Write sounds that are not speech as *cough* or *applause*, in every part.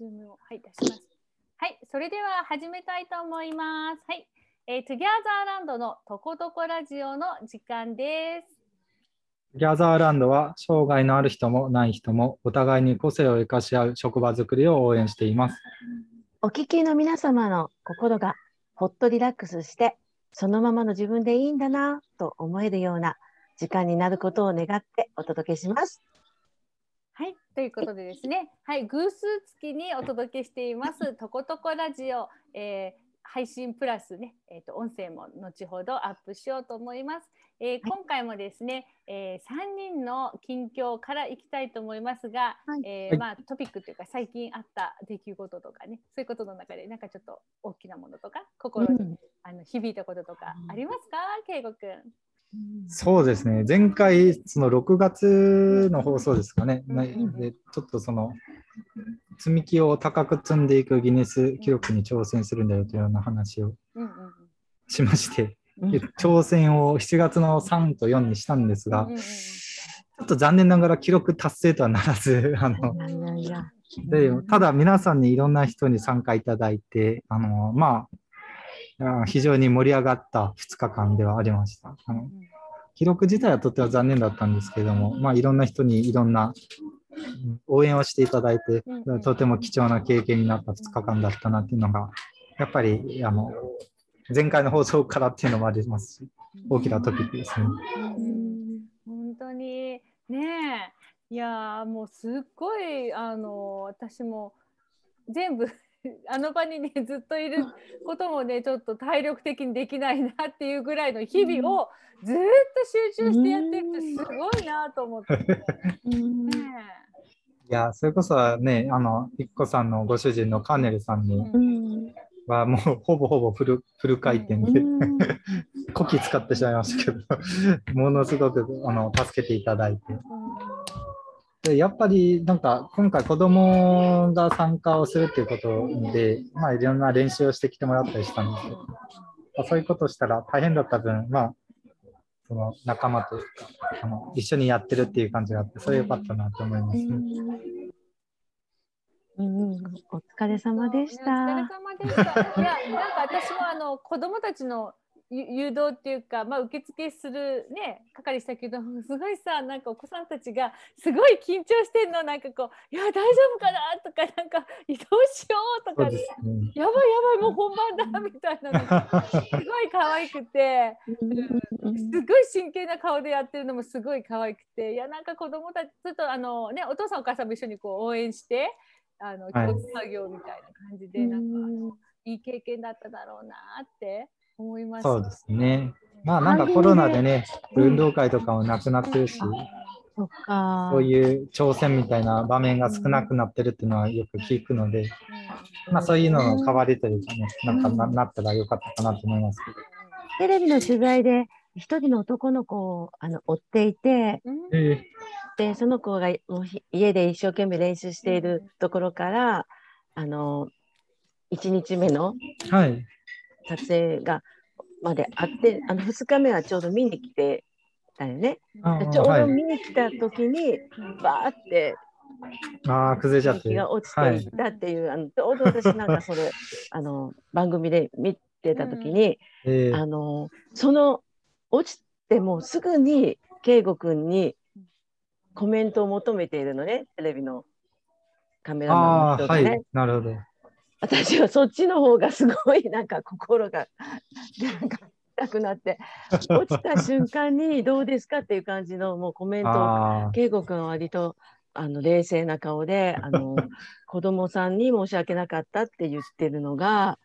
ズームを、はい、出します。はい、それでは始めたいと思います。はい、えー、トゥギャザーランドのとことこラジオの時間です。トゥギャザーランドは障害のある人もない人もお互いに個性を生かし合う職場づくりを応援しています。お聞きの皆様の心がほっとリラックスしてそのままの自分でいいんだなと思えるような時間になることを願ってお届けします。はい、ということでですね、はい、偶数月にお届けしています、とことこラジオ、えー、配信プラスね、えーと、音声も後ほどアップしようと思います。えー、今回もですね、えー、3人の近況からいきたいと思いますが、はい、えー、まあ、トピックというか最近あった出来事とかねそういうことの中でなんかちょっと大きなものとか心に、うん、あの響いたこととかありますか、圭吾くん。そうですね。前回その6月の放送ですかね、うん、でちょっとその積み木を高く積んでいくギネス記録に挑戦するんだよというような話をしまして、挑戦を7月の3と4にしたんですが、ちょっと残念ながら記録達成とはならず、あのでただ皆さんにいろんな人に参加いただいて、あのまあ、非常に盛り上がった2日間ではありました。あの記録自体はとても残念だったんですけれども、まあ、いろんな人にいろんな応援をしていただいて、とても貴重な経験になった2日間だったなっていうのが、やっぱりあの前回の放送からっていうのもありますし、大きなトピックですね。本当に。ねいやもうすっごいあの私も全部 *laughs* あの場にねずっといることもねちょっと体力的にできないなっていうぐらいの日々をずっと集中してやってるってすごいなと思って。ねいや、それこそね、あの、いっこさんのご主人のカーネルさんには、もうほぼほぼフルフル回転で、*laughs* こき使ってしまいましたけど、ものすごくあの助けていただいて。でやっぱりなんか今回子供が参加をするっていうことで、まあいろんな練習をしてきてもらったりしたんですけど、まあ、そういうことしたら大変だった分、まあその仲間というかあの一緒にやってるっていう感じがあってそれ良かったなと思いますね。うん、お疲れ様でした。お疲れ様でした。いや、なんか私もあの子供たちの誘導っていうか、まあ、受付するね係したけどすごいさなんかお子さんたちがすごい緊張してんの。なんかこう「いや大丈夫かな?」とかなんか「移動しよう」とか、ね、やばいやばいもう本番だ」みたいなの *laughs* すごい可愛くて、すごい真剣な顔でやってるのもすごい可愛くて。いやなんか子供たちちょっとあのねお父さんお母さんも一緒にこう応援してあの教育作業みたいな感じで、はい、なんかいい経験だっただろうなって思います。そうですね。まあなんかコロナでね、運動会とかもなくなってるし、そそういう挑戦みたいな場面が少なくなってるっていうのはよく聞くので、まあそういうのの代わりというかね、なんかななったらよかったかなと思いますけど。テレビの取材で一人の男の子をあの追っていて、でその子が家で一生懸命練習しているところから、あの1日目の、はい、撮影がまであってあの2日目はちょうど見に来てたよね。ちょうど見に来た時に、バーってあ崩れちゃって。が落ちていったっていう、はい、あのちょうど私なんかそれ *laughs* あの番組で見てた時に、うんえ。ー、あのその落ちてもすぐに圭吾君にコメントを求めているのねテレビのカメラマンの人でね。はい、なるほど私はそっちの方がすごいなんか心がなんか痛くなって *laughs* 落ちた瞬間にどうですかっていう感じのもうコメントを圭吾君は割とあの冷静な顔であの *laughs* 子供さんに申し訳なかったって言ってるのが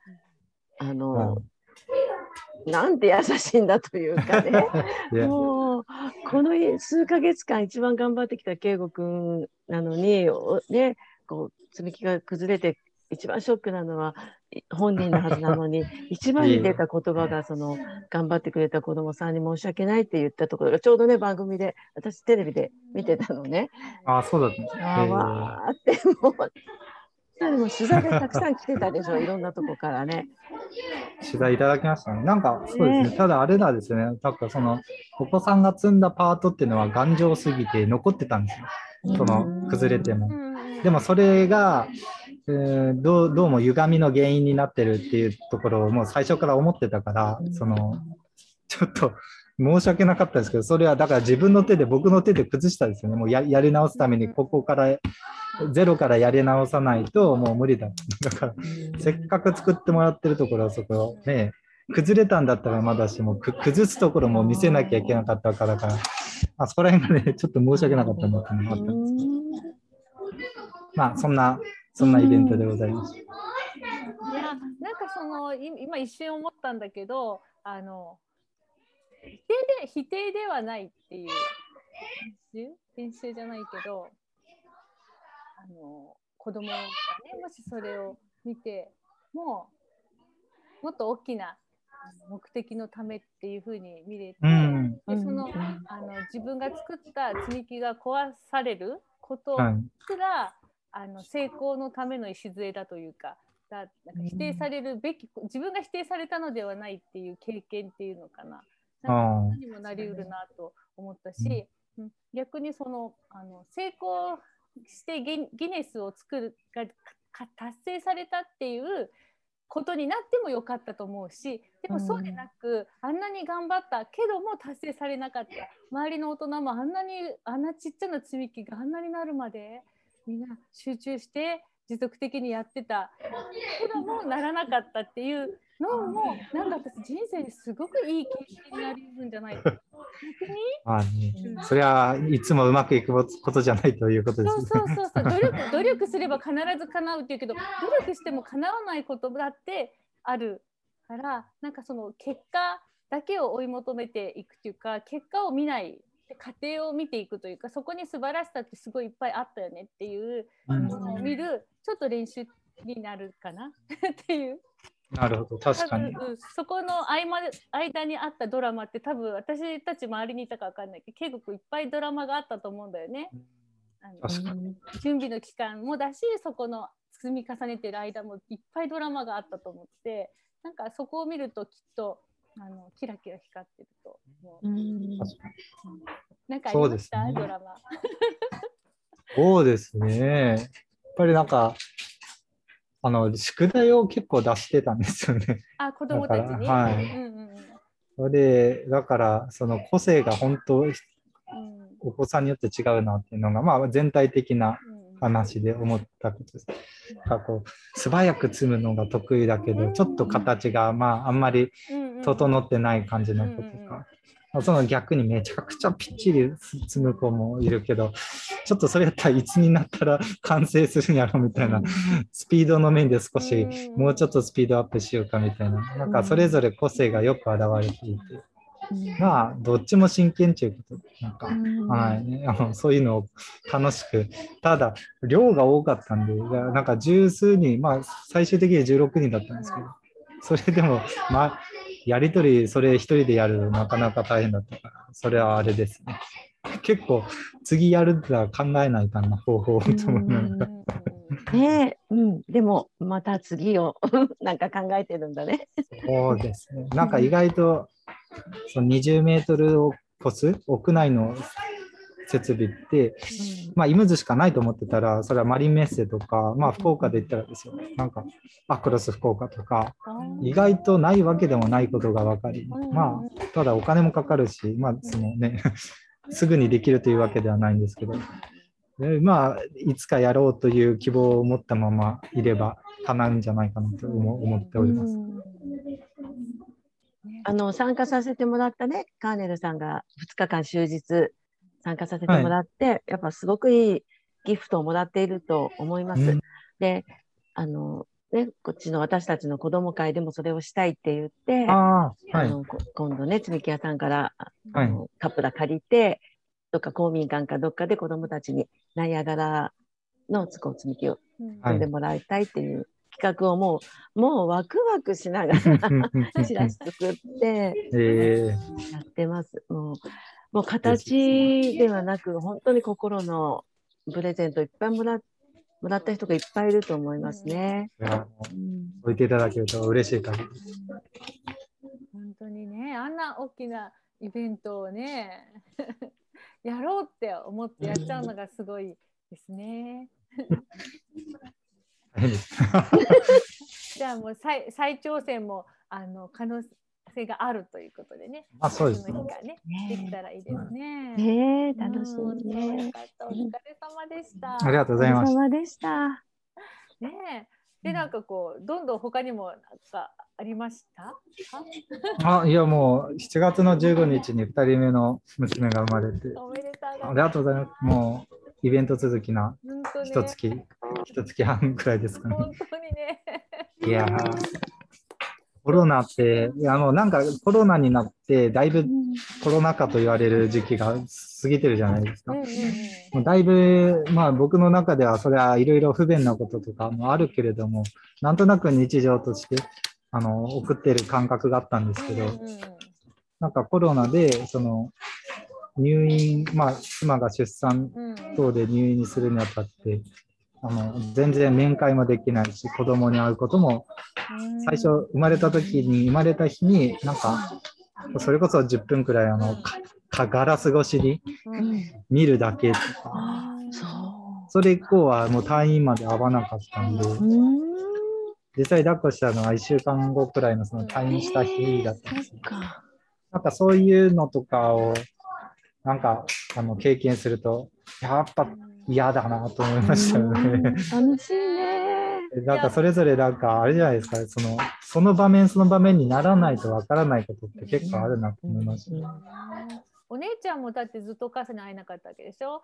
あの、うん、なんて優しいんだというかね。*laughs* もうこの数ヶ月間一番頑張ってきた圭吾君なのにねこう積み木が崩れて一番ショックなのは本人のはずなのに *laughs* 一番に出た言葉がその頑張ってくれた子供さんに申し訳ないって言ったところがちょうどね番組で私テレビで見てたのね。あそうだった、あわーってもう。でも取材でたくさん来てたでしょ、いろんなとこからね。取材いただきましたね。なんか、そうですね、ねただあれなんですね、なんかその、お子さんが積んだパートっていうのは頑丈すぎて残ってたんですよ、その崩れても。でもそれが、えーどうどうも歪みの原因になってるっていうところをもう最初から思ってたから、そのちょっと申し訳なかったですけど、それはだから自分の手で、僕の手で崩したんですよね。もうややり直すために、ここから、ゼロからやり直さないともう無理だ。だから、せっかく作ってもらってるところはそこね、崩れたんだったらまだしも、く崩すところも見せなきゃいけなかったからから、あそこら辺がね、ちょっと申し訳なかったなっていうのがあったんですけど、まあ、そんな、そんなイベントでございました。いやなんかそのい今一瞬思ったんだけどあの否定で否定ではないっていう編集編集じゃないけどあの子供がねもしそれを見てももっと大きな目的のためっていうふうに見れて、うん。でそのあの自分が作った積み木が壊されることはい。すらあの成功のための礎だというかだなんか否定されるべき、自分が否定されたのではないっていう経験っていうのかな。なんかにもなりうるなと思ったし、うん。逆にそのあの成功してギギネスを作るがか達成されたっていうことになってもよかったと思うしでもそうでなく、あんなに頑張ったけども達成されなかった。周りの大人もあんなにあんなちっちゃな積み木があんなになるまでみんな集中して持続的にやってた。けどもならなかったっていうのもなんか私人生にすごくいい経験になるんじゃないか。まあね、それはいつもうまくいくことじゃないということですね。そうそうそうそう。努力努力すれば必ず叶うっていうけど努力しても叶わないことだってあるからなんかその結果だけを追い求めていくっていうか結果を見ない過程を見ていくというかそこに素晴らしさってすごいいっぱいあったよねっていううん。のを見るちょっと練習になるかな？*laughs* っていう。なるほど、確かに。そこの合間間にあったドラマって多分私たち周りにいたか分かんないけど圭吾君いっぱいドラマがあったと思うんだよね。あの準備の期間もだしそこの積み重ねてる間もいっぱいドラマがあったと思ってなんかそこを見るときっとあのキラキラ光ってると思う。うん確かになんかありました、そうですねドラマ。そうですね。やっぱりなんか、あの、宿題を結構出してたんですよね。あ子供たちに？だからはいうんうんうんそれで、だから、その個性が本当、うんお子さんによって違うなっていうのが、まあ、全体的なうん話で思ったことです。なんかこう、素早く積むのが得意だけど、ちょっと形が、まあ、あんまり整ってない感じの子とうんうん。その逆にめちゃくちゃぴっちり積む子もいるけど、ちょっとそれやったらいつになったら *laughs* 完成するんやろみたいな、スピードの面で少しうん。もうちょっとスピードアップしようかみたいな、なんかそれぞれ個性がよく現れていて、まあ、どっちも真剣ということで、なんか、はい、あのそういうのを楽しく、ただ、量が多かったんで、なんか十数人、まあ、最終的に16人だったんですけど、それでも、まあ、やりとり、それ一人でやるのなかなか大変だったから、それはあれですね。結構、次やるんだら考えないかな、方法をと思いながら。ねえ、うん、でもまた次を *laughs* なんか考えてるんだね。そうですね。なんか意外と、その20メートルを超す屋内の設備って、まあ、イムズしかないと思ってたら、それはマリンメッセとか、まあ、福岡で言ったらですよ、なんか、アクロス福岡とか、意外とないわけでもないことが分かり、まあ、ただお金もかかるし、まあ、そのね、すぐにできるというわけではないんですけど、でまあ、いつかやろうという希望を持ったままいれば、叶うんじゃないかなと思思っております。あの参加させてもらったね、カーネルさんが2日間終日参加させてもらって、やっぱすごくいいギフトをもらっていると思います。うんで、あの、ね、こっちの私たちの子ども会でもそれをしたいって言って、ああ、はい。あのこ今度ね、積み木屋さんから、あはいのカップラ借りて、どっか公民館かどっかで子どもたちにナイアガラのつこ積み木をはい積んでもらいたいっていう企画をもう、もうワクワクしながらチラシ作ってえやってます。もうもう形ではなく、本当に心のプレゼントいっぱいもらもらった人がいっぱいいると思いますね。ーいやうん置いていただけると嬉しい限りです。本当にねあんな大きなイベントをね *laughs* やろうって思ってやっちゃうのがすごいですね。*laughs* *laughs* じゃあもう再再挑戦もあの可能性があるということでね。あそうですその日がねできたらいいですね。ねえ楽しうんみねよ。かったお疲れ様でした。ありがとうございます。お疲れ様でした。ねえでなんかこうどんどん他にもなんかありました？あいやもう7月の15日に2人目の娘が生まれて、おめでとうございます。ありがとうございます。もうイベント続きな。一月、一月半くらいですかね。本当にね。いやーコロナって、いやもうなんかコロナになって、だいぶコロナ禍と言われる時期が過ぎてるじゃないですか。うんうんうん。もうだいぶ、まあ僕の中ではそれはいろいろ不便なこととかもあるけれども、なんとなく日常としてあの送ってる感覚があったんですけど、うんうんうんなんかコロナでその入院、まあ妻が出産うん等で入院するにあたって、あの全然面会もできないし、子供に会うことも最初生まれた時に生まれた日になんかそれこそ10分くらいあのかかガラス越しにうん見るだけとか。あそそれ以降はもう退院まで会わなかったんで。実際抱っこしたのは1週間後くらいのその退院した日だったんです。なんかそういうのとかをなんかあの経験するとやっぱ嫌だなと思いましたようん。ね。楽しいね。なんかそれぞれなんかあれじゃないですか、そのその場面その場面にならないとわからないことって結構あるなと思いました。お姉ちゃんもだってずっとお母さんに会えなかったわけでしょ？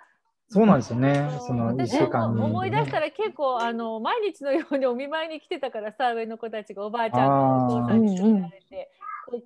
そうなんですよね、その1私週間思い出したら結構あの毎日のようにお見舞いに来てたからさ上の子たちがおばあちゃんのお父さんに連れられて、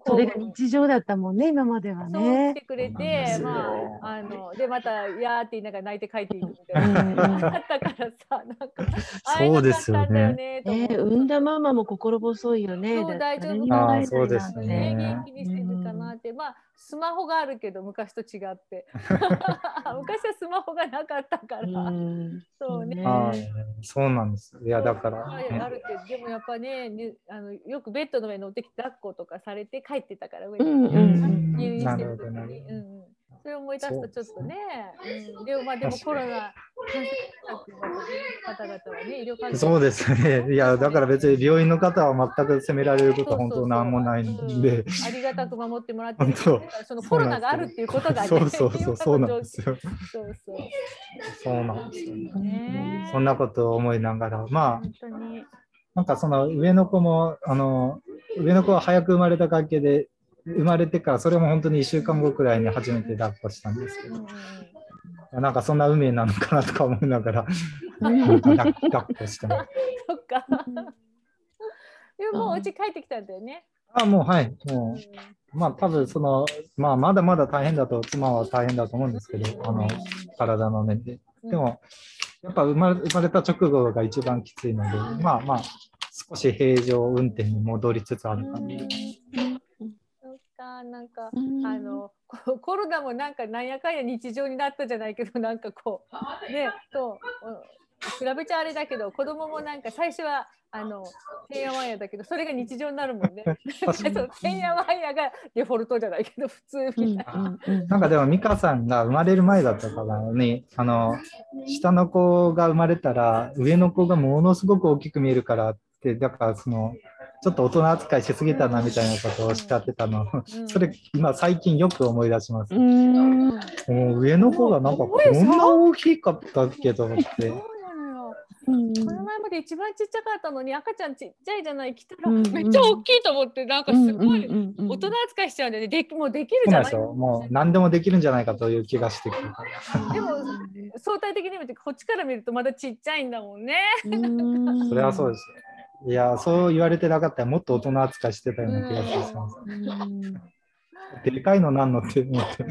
それが日常だったもんね、今まではそう来ねて。くれて、よ。まあ、あのでまた「やー」って言いながら泣いて帰っていくみたいな。うんうん感じだったからさなんか会えなかったんだよねね産んだママも心細いよね。そう大丈夫誰にも会えないそうですね、元気にしてるかなって、まあスマホがあるけど昔と違って。*laughs* 昔はスマホがなかったから、うん。そうね。はい。そうなんです。いや、だから、はいあるけどでもやっぱねにあのよくベッドの上に乗ってきて抱っことかされて帰ってたから上に、うんうん入院してる時なるほど、なるに、うん、それを思い出すとちょっとね、うん、でもまあでもコロナ感染者の方々はね医療関係そうですね。いや、だから別に病院の方は全く責められることは本当なんもないんで、うん。ありがたく守ってもらってそのコロナがあるっていうことがねそうそうそう、そうなんですよ。そうそう。そうなんですよね。ねそんなことを思いながら、まあ、本当に。なんかその上の子も、あの、上の子は早く生まれた関係で、生まれてから、それも本当に1週間後くらいに初めて抱っこしたんですけど。なんかそんな運命なのかなとか思いながら、う *laughs* ん抱っこしてます。そっか。でももうお家帰ってきたんだよね。あ、もうはい、もう、まあ多分その、まあまだまだ大変だと、妻は大変だと思うんですけど、あの、体の面で。うん。でも、やっぱ生まれ生まれた直後が一番きついので、まあまあ、少し平常運転に戻りつつある感じなんか、うんあのコ *laughs* コロナもなんかなんやかんや日常になったじゃないけど、*laughs* なんかこう、ね、と、うん比べちゃあれだけど、子供もなんか最初は、あの、てんやわんやだけど、それが日常になるもんね。てんやわんやがデフォルトじゃないけど、普通みたいな。なんかでも、美香さんが生まれる前だったからね、あの、下の子が生まれたら、上の子がものすごく大きく見えるからって、だからその、ちょっと大人扱いしすぎたなみたいなことをおっしゃってたの、うんそれ今最近よく思い出します。うんもう上の子がなんかこんな大きかったっけと思ってそう。なのよ。うんこの前まで一番ちっちゃかったのに赤ちゃんちっちゃいじゃない来たらうんめっちゃ大きいと思ってなんかすごい大人扱いしちゃうんだよねできもうできるじゃないそうなんですよ。もう何でもできるんじゃないかという気がしてくる。でも相対的に見てこっちから見るとまだちっちゃいんだもんね。うん *laughs* それはそうですよ。いや、そう言われてなかったらもっと大人扱いしてたような気がします。うんでかいのなんのって思って。こ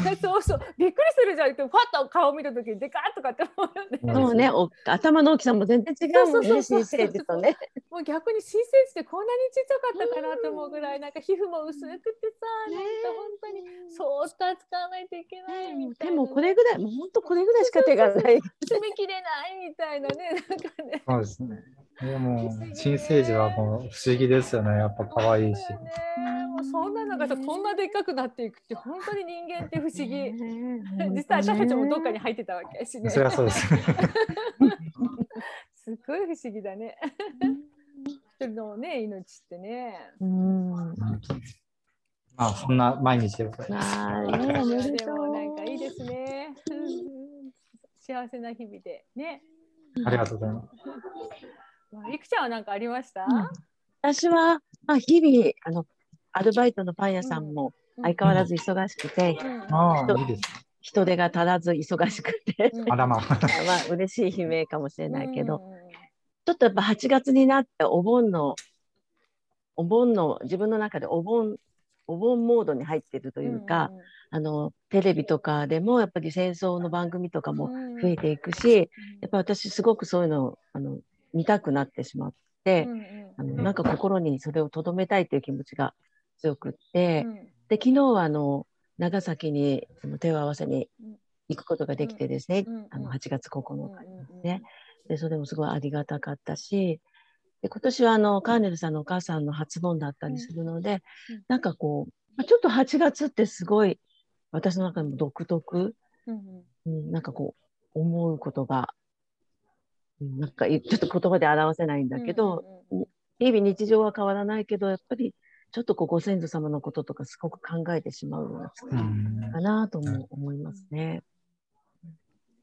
*laughs* そうそうびっくりするじゃんってファッと顔見た時にでかっとかって思うよね。うそうね、お頭の大きさも全然違うもんね、そうそうそうそう新生児とね。もう逆に新生児ってこんなにちっちゃかったかなと思うぐらいなんか皮膚も薄くてさなんか本当にそーっと扱わないといけないみたいな、でもこれぐらい、もう本当これぐらいしか手がない。*laughs* 詰め切れないみたいなねなんかね。そうですね。でも、新生児はもう不思議ですよね。やっぱ可愛いし。そんなのがさこんなでっかくなっていくって本当に人間って不思議。*laughs* 実際私たちもどっかに入ってたわけやしね。それはそうですね。*laughs* すっごい不思議だね。一人のね、命ってね。うん。まあ、そんな毎日でございます。ででとう。もなんかいいですね。うん幸せな日々でね。ありがとうございます。まあいくちゃんは何かありました？私は、まあ、日々、あの、アルバイトのパン屋さんも相変わらず忙しくて、人いいですね。人手が足らず忙しくて、うん。あらまあ。*laughs* まあ、嬉しい悲鳴かもしれないけど、うん。ちょっとやっぱ8月になってお盆の、お盆の、自分の中でお盆、お盆モードに入ってるというか、あの、テレビとかでもやっぱり戦争の番組とかも増えていくし、やっぱ私すごくそういうのをあの見たくなってしまって、あのなんか心にそれをとどめたいという気持ちが強くって、で昨日はあの長崎にあの手を合わせに行くことができてですね、あの8月9日にですね、でそれもすごいありがたかったしで今年はあのカーネルさんのお母さんの初盆だったりするので、うん。なんかこうまあちょっと8月ってすごい私の中でも独特、うん、なんかこう思うことが、うんなんかいちょっと言葉で表せないんだけど、日々日常は変わらないけどやっぱりちょっとこうご先祖様のこととかすごく考えてしまうような月うかんなとも思いますね。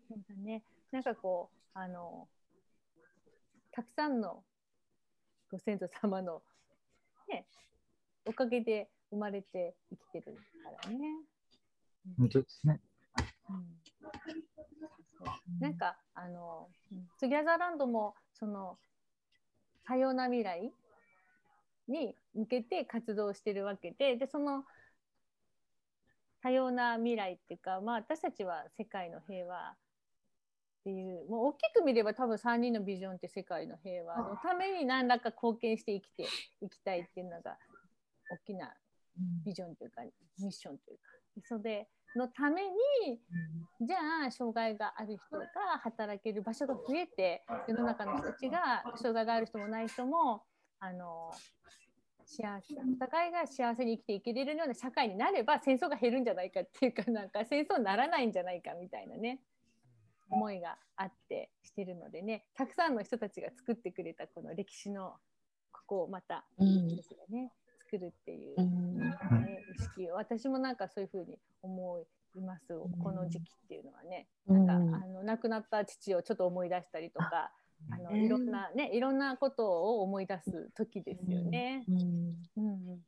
そうだね。なんかこうあのたくさんのご先祖様のねおかげで生まれて生きてるからね。本当ですね。うんなんかあのスギャザーランドもその多様な未来に向けて活動してるわけででその多様な未来っていうか、まあ、私たちは世界の平和っていうもう大きく見れば多分3人のビジョンって世界の平和のために何らか貢献して生きていきたいっていうのが大きなビジョンというかミッションというか。それのためにじゃあ障害がある人が働ける場所が増えて世の中の人たちが障害がある人もない人もあの幸せお互いが幸せに生きていけれるような社会になれば戦争が減るんじゃないかっていうかなんか戦争にならないんじゃないかみたいなね思いがあってしてるのでねたくさんの人たちが作ってくれたこの歴史のここをまたうん。ですね作るっていうう、ん。ね、意識を。私もなんかそういうふうに思いますこの時期っていうのはね、うん。なんかあの亡くなった父をちょっと思い出したりとかあのいろんなねいろんなことを思い出す時ですよね。うん。うん。うん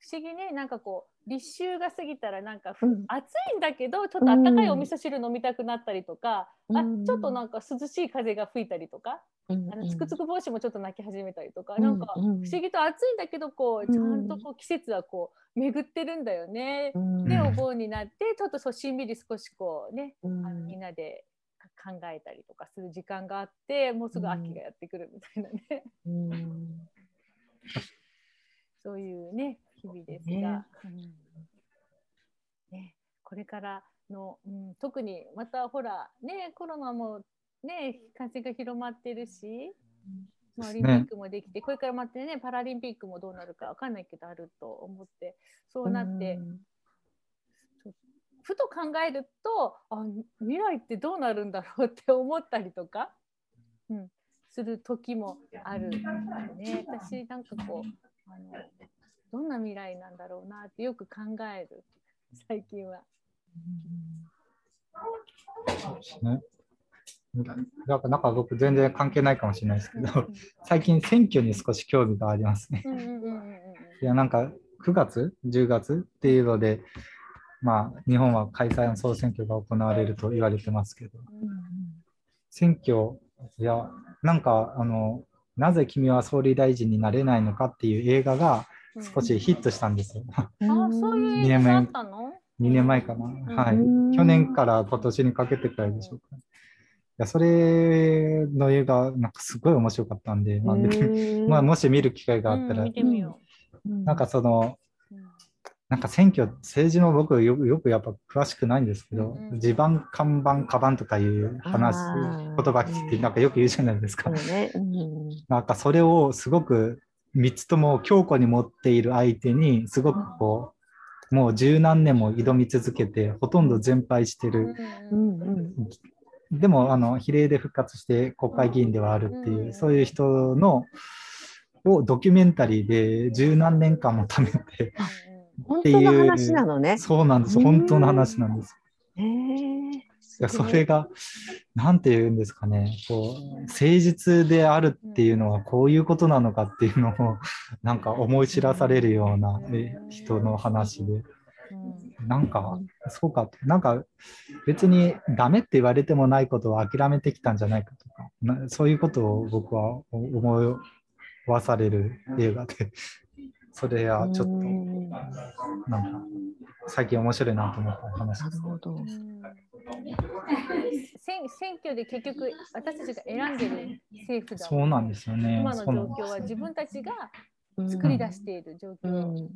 不思議ねなんかこう立秋が過ぎたらなんかふ、うん。暑いんだけどちょっと温かいお味噌汁飲みたくなったりとか、うん。あちょっとなんか涼しい風が吹いたりとか、うん。あのつくつく帽子もちょっと泣き始めたりとか、うん。なんか不うん。思議と暑いんだけどこうちゃんとこう季節はこう巡ってるんだよね。うん。でお盆になってちょっとそうしんみり少しこうねうん。あのみんなでか考えたりとかする時間があってもうすぐ秋がやってくるみたいなね、うん。*laughs* そういうね日々ですが、ね。うん。ね、これからの、うん、特にまたほらねコロナもね感染が広まってるし、まあ、オリンピックもできて、これからまたねパラリンピックもどうなるかわかんないけどあると思ってそうなって、ふと考えるとあ未来ってどうなるんだろうって *laughs* 思ったりとか、うん、する時もあるね私なんかこうあのどんな未来なんだろうなってよく考える最近は。そうですね。なんかなんか僕全然関係ないかもしれないですけど、最近選挙に少し興味がありますね。うんうんうんうんうんいや、なんか9月、10月っていうので、まあ、日本は解散総選挙が行われると言われてますけど、選挙、いや、なんか、あの、なぜ君は総理大臣になれないのかっていう映画がうん。少しヒットしたんですよ。あそういう映画があったの？2年前かな。はい。うん。去年から今年にかけてくらいでしょうか。いや、それの映画、なんかすごい面白かったんで、まあ、*laughs* まあ、もし見る機会があったら。なんかその、なんか選挙、政治の僕よく、よくやっぱ詳しくないんですけど、うんうん地盤、看板、カバンとかいう話、あ言ー葉聞いて、なんかよく言うじゃないですか。なんかそれをすごく3つとも強固に持っている相手に、すごくこう、もう十何年も挑み続けて、ほとんど全敗してる。うんうんでもあの比例で復活して国会議員ではあるっていう、うんそういう人のをドキュメンタリーで十何年間も貯めて本当の話なのね。そうなんです。うん。本当の話なんです。へえ。い。やそれがなんて言うんですかね。こう誠実であるっていうのはこういうことなのかっていうのをなんか思い知らされるようなえ人の話で。うん。なんか、そうか、なんか別にダメって言われてもないことを諦めてきたんじゃないかとか、なそういうことを僕は思わされる映画で、それはちょっと、うんなんか最近面白いなと思った話です。なるほど。選選挙で結局私たちが選んでる政府だそうなんですよね。今の状況は自分たちがうん作り出している状況、うん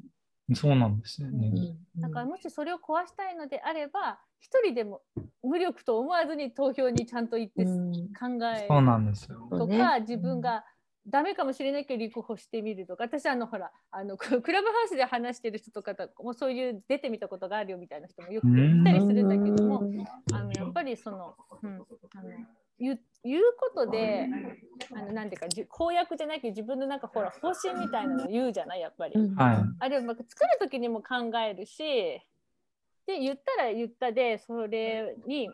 そうなんですよね。だからもしそれを壊したいのであれば一人でも無力と思わずに投票にちゃんと行ってうん考えそうなんですよ。ねか自分がダメかもしれないけど立候補してみるとか私あのほらあのク *laughs* クラブハウスで話してる人とかともうそういう出てみたことがあるよみたいな人もよくいたりするんだけどもあのやっぱりその,、うん、あの言う言うことであのなんていうかじ公約じゃないけど自分のなんかほら方針みたいなのを言うじゃないやっぱり。うんはい。あれ作る時にも考えるしで言ったら言ったでそれに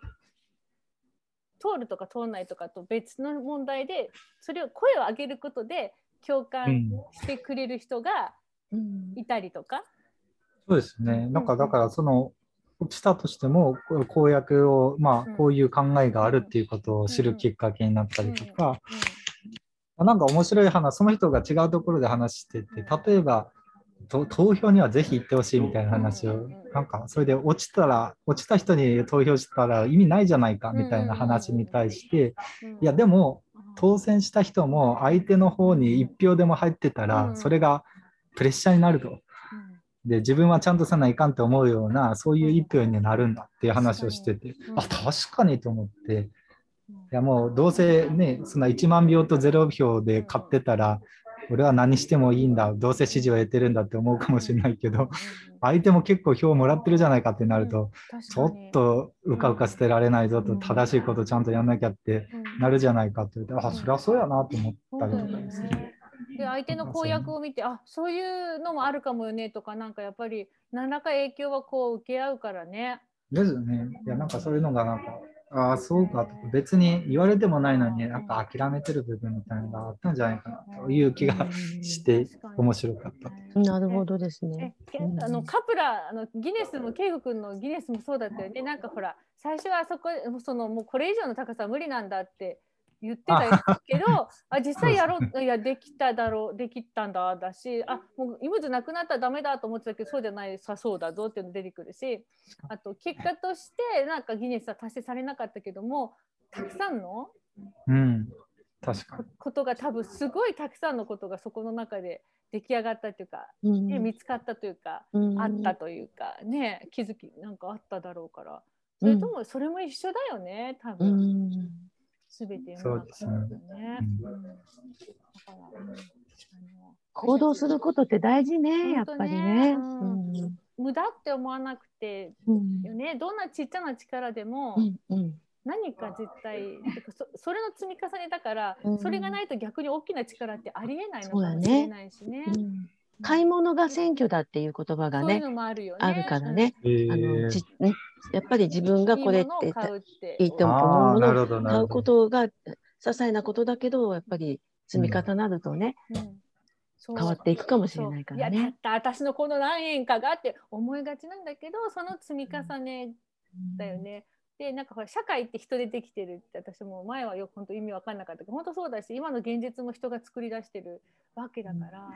通るとか通らないとかと別の問題でそれを声を上げることで共感してくれる人がうん。いたりとか。そうですね。なんかだからその落ちたとしてもこう公約をまうん。あこういう考えがあるっていうことを知るきっかけになったりとか、なんか面白い話、その人が違うところで話してて、例えば、と投票にはぜひ行ってほしいみたいな話を、なんかそれで落ちたら、落ちた人に投票したら意味ないじゃないかみたいな話に対して、いや、でも、うん。当選した人も相手の方に1票でも入ってたうら、ん。それがプレッシャーになると。で、自分はちゃんとさないかんって思うような、そういう1票になるんだっていう話をしてて、うん。あ、確かにと思って、うん。いやもうどうせね、そんな1万票と0票で買ってたら、俺は何してもいいんだ、どうせ支持を得てるんだって思うかもしれないけど、相手も結構票もらってるじゃないかってなると、ちょっとうかうか捨てられないぞと、うん正しいことちゃんとやんなきゃってなるじゃないかって言って、あ、そりゃそうやなと思ったりとかですね。で相手の公約を見てあそういうのもあるかもよねとかなんかやっぱり何らか影響はこう受け合うからね。ですよね。いや、なんかそういうのがなんか、ああ、そうか別に言われてもないのに、なんか諦めてる部分みたいなのがあったんじゃないかなという気がして面白かった。なるほどですえね。けあのカプラあのギネスも圭吾君のギネスもそうだったよね。なんかほら最初はそこそのもうこれ以上の高さは無理なんだって言ってたけどあ実際やろういやできただろうできたんだだしあもう今じゃなくなったらダメだと思ってたけどそうじゃないさそうだぞっていうの出てくるしあと結果としてなんかギネスは達成されなかったけどもたくさんのうん、確かに。ことが多分すごいたくさんのことがそこの中で出来上がったというか、うん。ね見つかったというか。うん。あったというかね気づきなんかあっただろうから。それともそれも一緒だよね多う分、んすべてそうですね。行動することって大事ね、やっぱりね。無駄って思わなくてうん。よね。どんなちっちゃな力でもうんうん。何か絶対、そそれの積み重ねだから、うん。それがないと逆に大きな力ってありえないのそうだね。かもしれないしね。うん。買い物が選挙だっていう言葉がねあるよね。あるからね、えあのーじねやっぱり自分がうん。これって買うっていいと思うものを買うこ。とが些細なことだけどやっぱり積み重なるとね、うん変わっていくかもしれないからねいやたった私のこの何円かがって思いがちなんだけどその積み重ねだよね。でなんかほら社会って人でできてるって私も前はよく本当意味わかんなかったけど本当そうだし今の現実も人が作り出してるわけだから、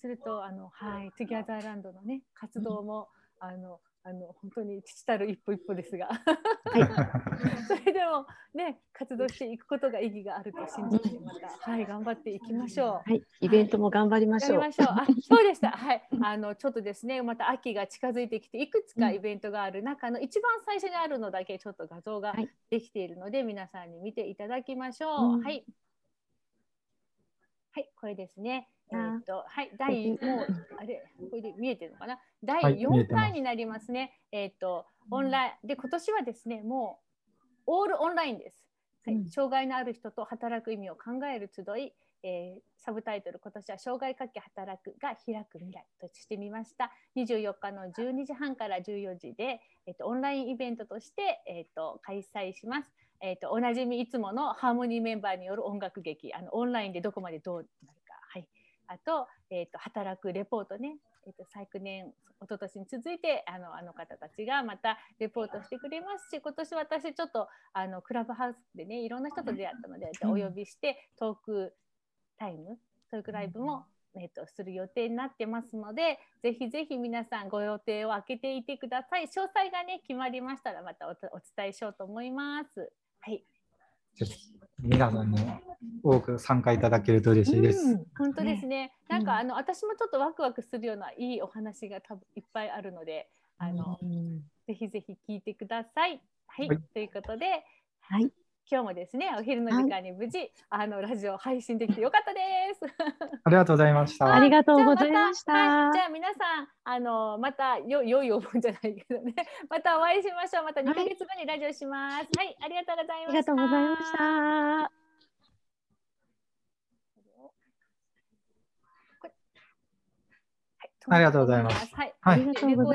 するとあのはいトゥギャザーランドのね活動も、あのあの本当に遅々たる一歩一歩ですが *laughs* それでもね活動していくことが意義があると信じてまたはい頑張っていきましょう。はい、イベントも頑張りましょう。やりましょう。あ、そうでした。はい。あのちょっとですね、また秋が近づいてきて、いくつかイベントがある中の一番最初にあるのだけちょっと画像がはいできているので、皆さんに見ていただきましょう。うんはい。はい、これですね。えっと、はい、第、もう、あれ、これで見えてるのかな？第はい見え4てます回になりますね。えーっと、オンライン、で、今年はですね、もう。オールオンラインです。はい、うん障害のある人と働く意味を考える集い、えーサブタイトル今年は障害かけ働くが開く未来としてみました24日の12時半から14時で、えっとオンラインイベントとして、えっと開催します。えっとおなじみいつものハーモニーメンバーによる音楽劇あのオンラインでどこまでどうなるあと,、えっと働くレポートね、えっと昨年一昨年に続いてあのあの方たちがまたレポートしてくれますし今年私ちょっとあのクラブハウスでねいろんな人と出会ったので、うん。お呼びしてトークタイムトークライブも、えっとする予定になってますのでぜひぜひ皆さんご予定を空けていてください。詳細がね決まりましたらまたおお伝えしようと思います。はい皆さんに多く参加いただけると嬉しいです。うん本当ですね。なんか、うんあの私もちょっとワクワクするようないいお話が多分いっぱいあるので、あの、うんぜひぜひ聞いてください。はい、はいということで、はい。今日もですね、お昼の時間に無事、あのラジオ配信できてよかったです。ありがとうございました。*laughs* ありがとうございました。じゃあ皆さん、あのまたよ良いお盆じゃないけどね、*laughs* またお会いしましょう。また2ヶ月後にラジオします。はい、ありがとうございました。ありがとうございました。はいありがとうございますはい、はい